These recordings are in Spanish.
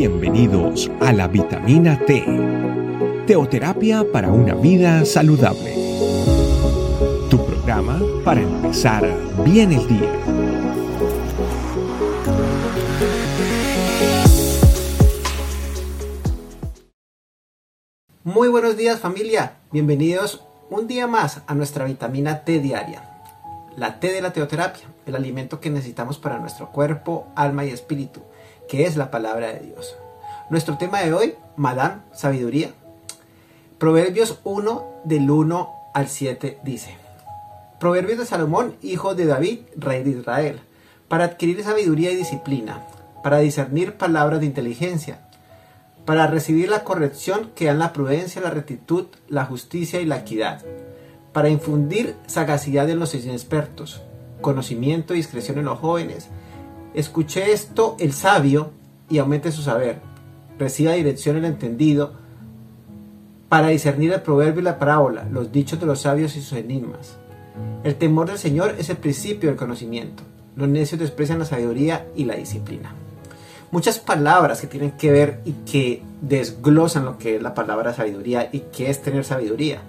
Bienvenidos a la vitamina T, teoterapia para una vida saludable. Tu programa para empezar bien el día. Muy buenos días familia, bienvenidos un día más a nuestra vitamina T diaria. La T de la teoterapia, el alimento que necesitamos para nuestro cuerpo, alma y espíritu que es la palabra de Dios. Nuestro tema de hoy, Madame, sabiduría. Proverbios 1 del 1 al 7 dice, Proverbios de Salomón, hijo de David, rey de Israel, para adquirir sabiduría y disciplina, para discernir palabras de inteligencia, para recibir la corrección que dan la prudencia, la rectitud, la justicia y la equidad, para infundir sagacidad en los inexpertos, conocimiento y discreción en los jóvenes, Escuché esto el sabio y aumente su saber. Reciba dirección el entendido para discernir el proverbio y la parábola, los dichos de los sabios y sus enigmas. El temor del Señor es el principio del conocimiento. Los necios desprecian la sabiduría y la disciplina. Muchas palabras que tienen que ver y que desglosan lo que es la palabra sabiduría y qué es tener sabiduría.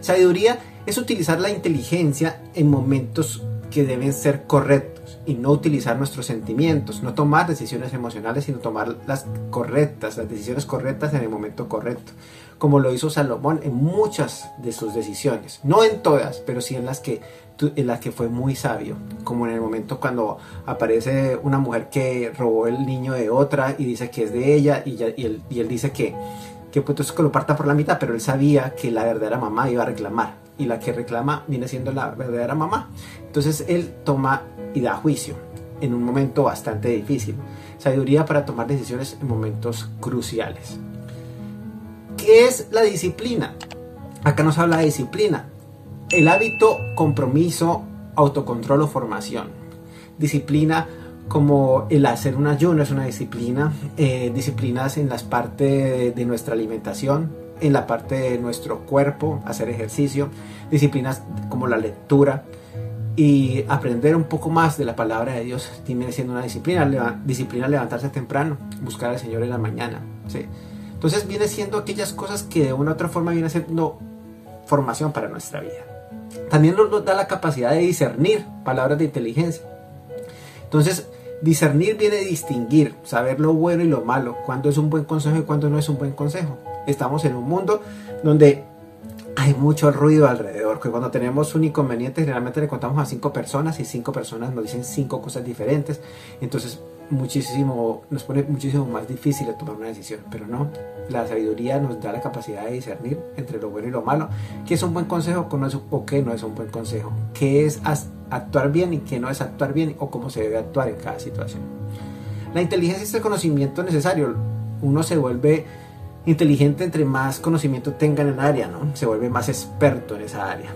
Sabiduría es utilizar la inteligencia en momentos que deben ser correctos y no utilizar nuestros sentimientos, no tomar decisiones emocionales, sino tomar las correctas, las decisiones correctas en el momento correcto, como lo hizo Salomón en muchas de sus decisiones, no en todas, pero sí en las que en las que fue muy sabio, como en el momento cuando aparece una mujer que robó el niño de otra y dice que es de ella y, él, dice que, que pues que lo parta por la mitad, pero él sabía que la verdadera mamá iba a reclamar y la que reclama viene siendo la verdadera mamá. Entonces él toma y da juicio en un momento bastante difícil. Sabiduría para tomar decisiones en momentos cruciales. ¿Qué es la disciplina? Acá nos habla de disciplina. El hábito, compromiso, autocontrol o formación. Disciplina como el hacer un ayuno es una disciplina. Eh, disciplinas en las partes de nuestra alimentación, en la parte de nuestro cuerpo, hacer ejercicio. Disciplinas como la lectura, y aprender un poco más de la palabra de Dios tiene siendo una disciplina, disciplina levantarse temprano, buscar al Señor en la mañana. ¿sí? Entonces viene siendo aquellas cosas que de una u otra forma viene siendo formación para nuestra vida. También nos da la capacidad de discernir palabras de inteligencia. Entonces, discernir viene distinguir, saber lo bueno y lo malo, cuándo es un buen consejo y cuándo no es un buen consejo. Estamos en un mundo donde hay mucho ruido alrededor, que cuando tenemos un inconveniente generalmente le contamos a cinco personas y cinco personas nos dicen cinco cosas diferentes, entonces muchísimo, nos pone muchísimo más difícil tomar una decisión, pero no, la sabiduría nos da la capacidad de discernir entre lo bueno y lo malo, qué es un buen consejo o qué no es un buen consejo, qué es actuar bien y qué no es actuar bien o cómo se debe actuar en cada situación. La inteligencia es el conocimiento necesario, uno se vuelve inteligente entre más conocimiento tenga en el área, ¿no? Se vuelve más experto en esa área.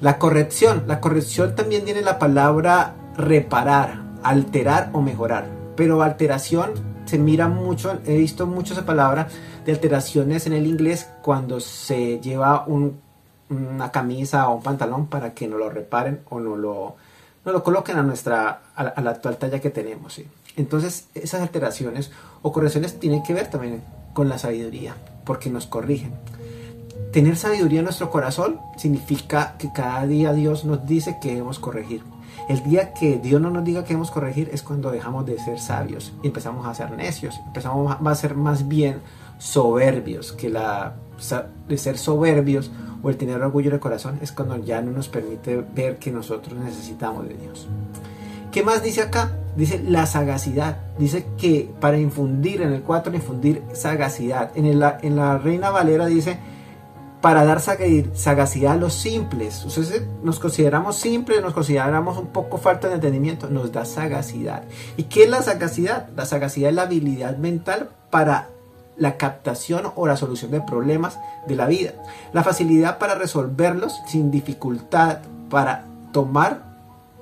La corrección. La corrección también tiene la palabra reparar, alterar o mejorar. Pero alteración se mira mucho, he visto mucho esa palabra de alteraciones en el inglés cuando se lleva una camisa o un pantalón para que no lo reparen o no lo, no lo coloquen a, nuestra, a, la actual talla que tenemos. Entonces esas alteraciones o correcciones tienen que ver también con la sabiduría, porque nos corrigen. Tener sabiduría en nuestro corazón significa que cada día Dios nos dice que debemos corregir. El día que Dios no nos diga que debemos corregir es cuando dejamos de ser sabios y empezamos a ser necios, empezamos a ser más bien soberbios, que la de ser soberbios o el tener orgullo el corazón es cuando ya no nos permite ver que nosotros necesitamos de Dios. ¿Qué más dice acá? Dice la sagacidad. Dice que para infundir, en el 4, infundir sagacidad. En, en la Reina Valera dice para dar sagacidad a los simples. Entonces nos consideramos simples, nos consideramos un poco falta de entendimiento, nos da sagacidad. ¿Y qué es la sagacidad? La sagacidad es la habilidad mental para la captación o la solución de problemas de la vida. La facilidad para resolverlos sin dificultad, para tomar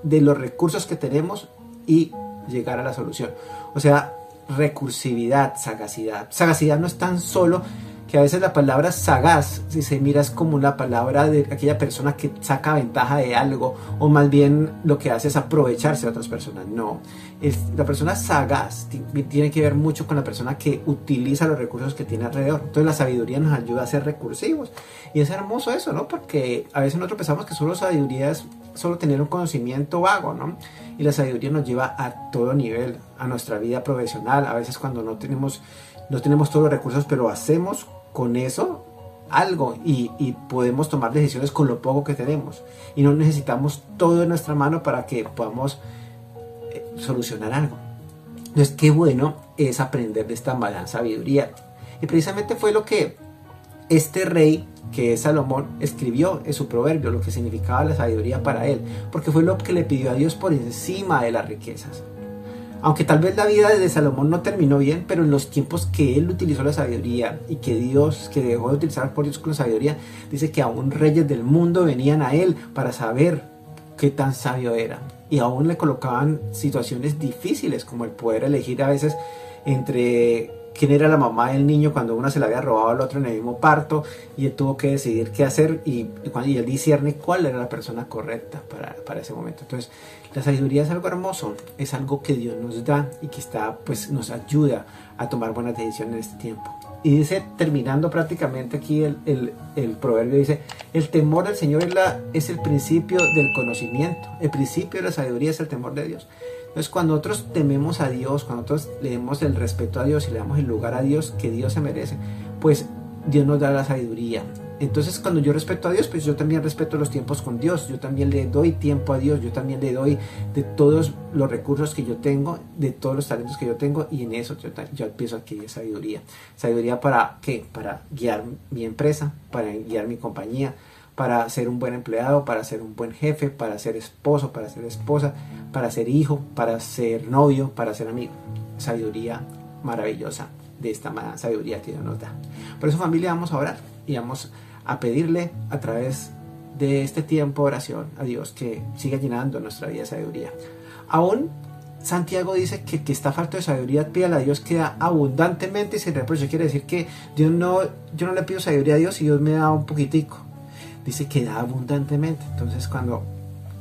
de los recursos que tenemos y llegar a la solución. O sea, recursividad, sagacidad. Sagacidad no es tan solo que a veces la palabra sagaz, si se mira, es como la palabra de aquella persona que saca ventaja de algo, o más bien lo que hace es aprovecharse de otras personas. No, la persona sagaz tiene que ver mucho con la persona que utiliza los recursos que tiene alrededor. Entonces la sabiduría nos ayuda a ser recursivos. Y es hermoso eso, ¿no? Porque a veces nosotros pensamos que solo sabiduría es solo tener un conocimiento vago, ¿no? Y la sabiduría nos lleva a todo nivel, a nuestra vida profesional. A veces cuando no tenemos, no tenemos todos los recursos, pero hacemos con eso algo y, podemos tomar decisiones con lo poco que tenemos. Y no necesitamos todo en nuestra mano para que podamos eh, solucionar algo. Entonces, qué bueno es aprender de esta gran sabiduría. Y precisamente fue lo que este rey, que es Salomón, escribió en su proverbio, lo que significaba la sabiduría para él, porque fue lo que le pidió a Dios por encima de las riquezas. Aunque tal vez la vida de Salomón no terminó bien, pero en los tiempos que él utilizó la sabiduría y que Dios, que dejó de utilizar por Dios con la sabiduría, dice que aún reyes del mundo venían a él para saber qué tan sabio era. Y aún le colocaban situaciones difíciles, como el poder elegir a veces entre quién era la mamá del niño cuando una se la había robado al otro en el mismo parto y él tuvo que decidir qué hacer y, y él discierne cuál era la persona correcta para, para, ese momento. Entonces, la sabiduría es algo hermoso, es algo que Dios nos da y que está, pues, nos ayuda a tomar buenas decisiones en este tiempo. Y dice, terminando prácticamente aquí el, el, el proverbio, dice, el temor del Señor es, la, es el principio del conocimiento, el principio de la sabiduría es el temor de Dios. Entonces, cuando nosotros tememos a Dios, cuando nosotros le demos el respeto a Dios y le damos el lugar a Dios que Dios se merece, pues Dios nos da la sabiduría. Entonces, cuando yo respeto a Dios, pues yo también respeto los tiempos con Dios. Yo también le doy tiempo a Dios. Yo también le doy de todos los recursos que yo tengo, de todos los talentos que yo tengo, y en eso yo, yo empiezo a adquirir sabiduría. Sabiduría para qué? Para guiar mi empresa, para guiar mi compañía, para ser un buen empleado, para ser un buen jefe, para ser esposo, para ser esposa, para ser hijo, para ser novio, para ser amigo. Sabiduría maravillosa de esta sabiduría que Dios nos da. Por eso familia vamos a orar y vamos a pedirle a través de este tiempo de oración a Dios que siga llenando nuestra vida de sabiduría. Aún Santiago dice que, que está falto de sabiduría, pídale a Dios que da abundantemente y sin reproche. Quiere decir que Dios no, yo no le pido sabiduría a Dios y Dios me da un poquitico dice que da abundantemente. Entonces cuando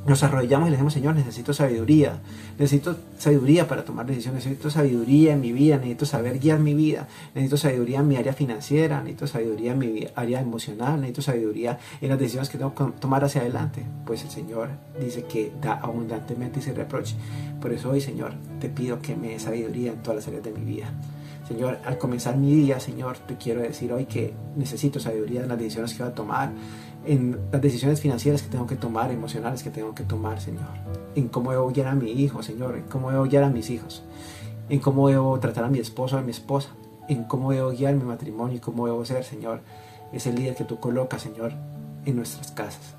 nos arrodillamos y le decimos, Señor, necesito sabiduría, necesito sabiduría para tomar decisiones, necesito sabiduría en mi vida, necesito saber guiar mi vida, necesito sabiduría en mi área financiera, necesito sabiduría en mi área emocional, necesito sabiduría en las decisiones que tengo que tomar hacia adelante. Pues el Señor dice que da abundantemente y sin reproche. Por eso hoy, Señor, te pido que me dé sabiduría en todas las áreas de mi vida. Señor, al comenzar mi día, Señor, te quiero decir hoy que necesito sabiduría en las decisiones que voy a tomar, en las decisiones financieras que tengo que tomar, emocionales que tengo que tomar, Señor. En cómo debo guiar a mi hijo, Señor. En cómo debo guiar a mis hijos. En cómo debo tratar a mi esposo, a mi esposa. En cómo debo guiar mi matrimonio y cómo debo ser, Señor. Ese líder que tú colocas, Señor, en nuestras casas.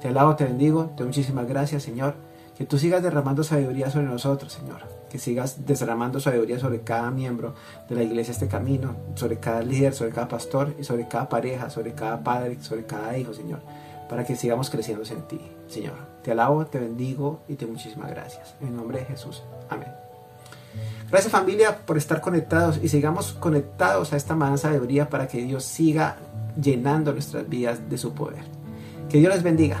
Te alabo, te bendigo, te doy muchísimas gracias, Señor. Que tú sigas derramando sabiduría sobre nosotros, Señor que sigas derramando sabiduría sobre cada miembro de la iglesia este camino, sobre cada líder, sobre cada pastor y sobre cada pareja, sobre cada padre, sobre cada hijo, Señor, para que sigamos creciendo en ti, Señor. Te alabo, te bendigo y te muchísimas gracias. En nombre de Jesús. Amén. Gracias familia por estar conectados y sigamos conectados a esta mansa sabiduría para que Dios siga llenando nuestras vidas de su poder. Que Dios les bendiga.